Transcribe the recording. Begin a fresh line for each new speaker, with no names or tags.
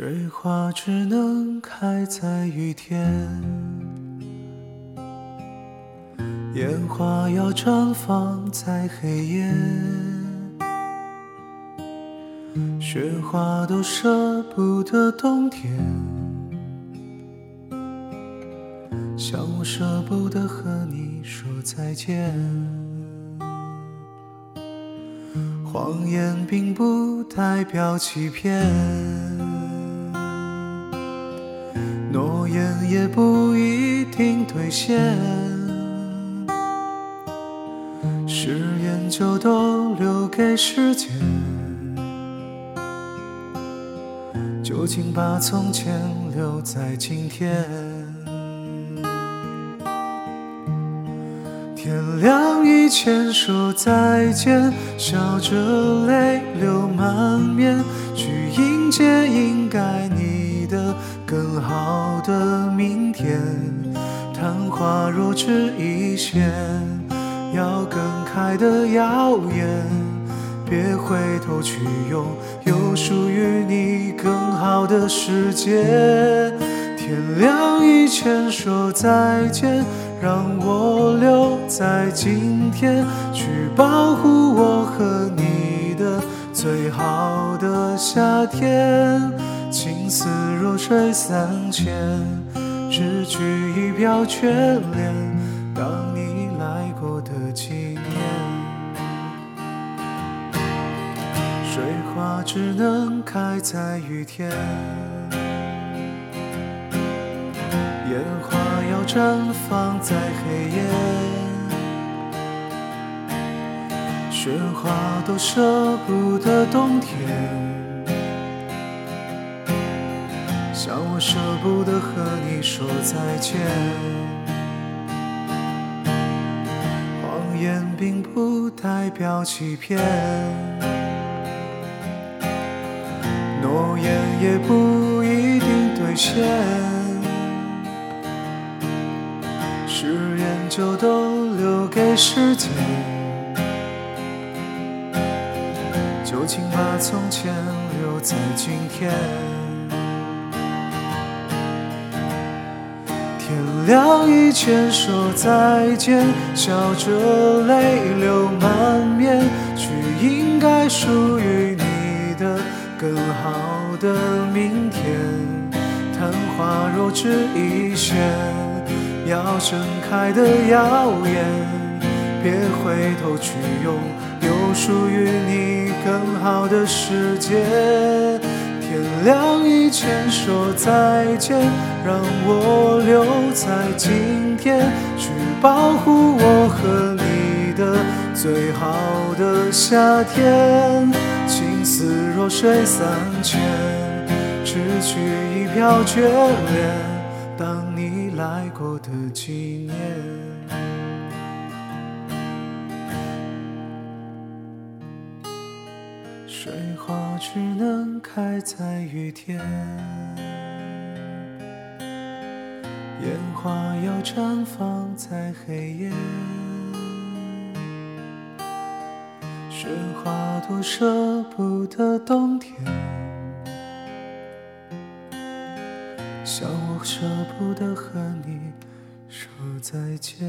水花只能开在雨天，烟花要绽放在黑夜，雪花都舍不得冬天，像我舍不得和你说再见。谎言并不代表欺骗，诺言也不一定兑现，誓言就都留给时间。就请把从前留在今天。天亮以前说再见，笑着泪流满面，去迎接应该你只一线，要更开的耀眼，别回头去拥有属于你更好的世界。天亮以前说再见。让我留在今天，去保护我和你的最好的夏天。情丝若水三千，只取一瓢眷恋，当你来过的纪念。水花只能开在雨天。烟花要绽放在黑夜，雪花都舍不得冬天，像我舍不得和你说再见。谎言并不代表欺骗，诺言也不一定兑现。誓言就都留给时间，就请把从前留在今天。天亮以前说再见，笑着泪流满面，去应该属于你的更好的明天。昙花若只一现。要盛开的耀眼，别回头去拥有属于你更好的世界。天亮以前说再见，让我留在今天，去保护我和你的最好的夏天。情丝若水三千，只取一瓢眷恋。当你来过的纪念，水花只能开在雨天，烟花要绽放在黑夜，雪花多舍不得冬天。像我舍不得和你说再见。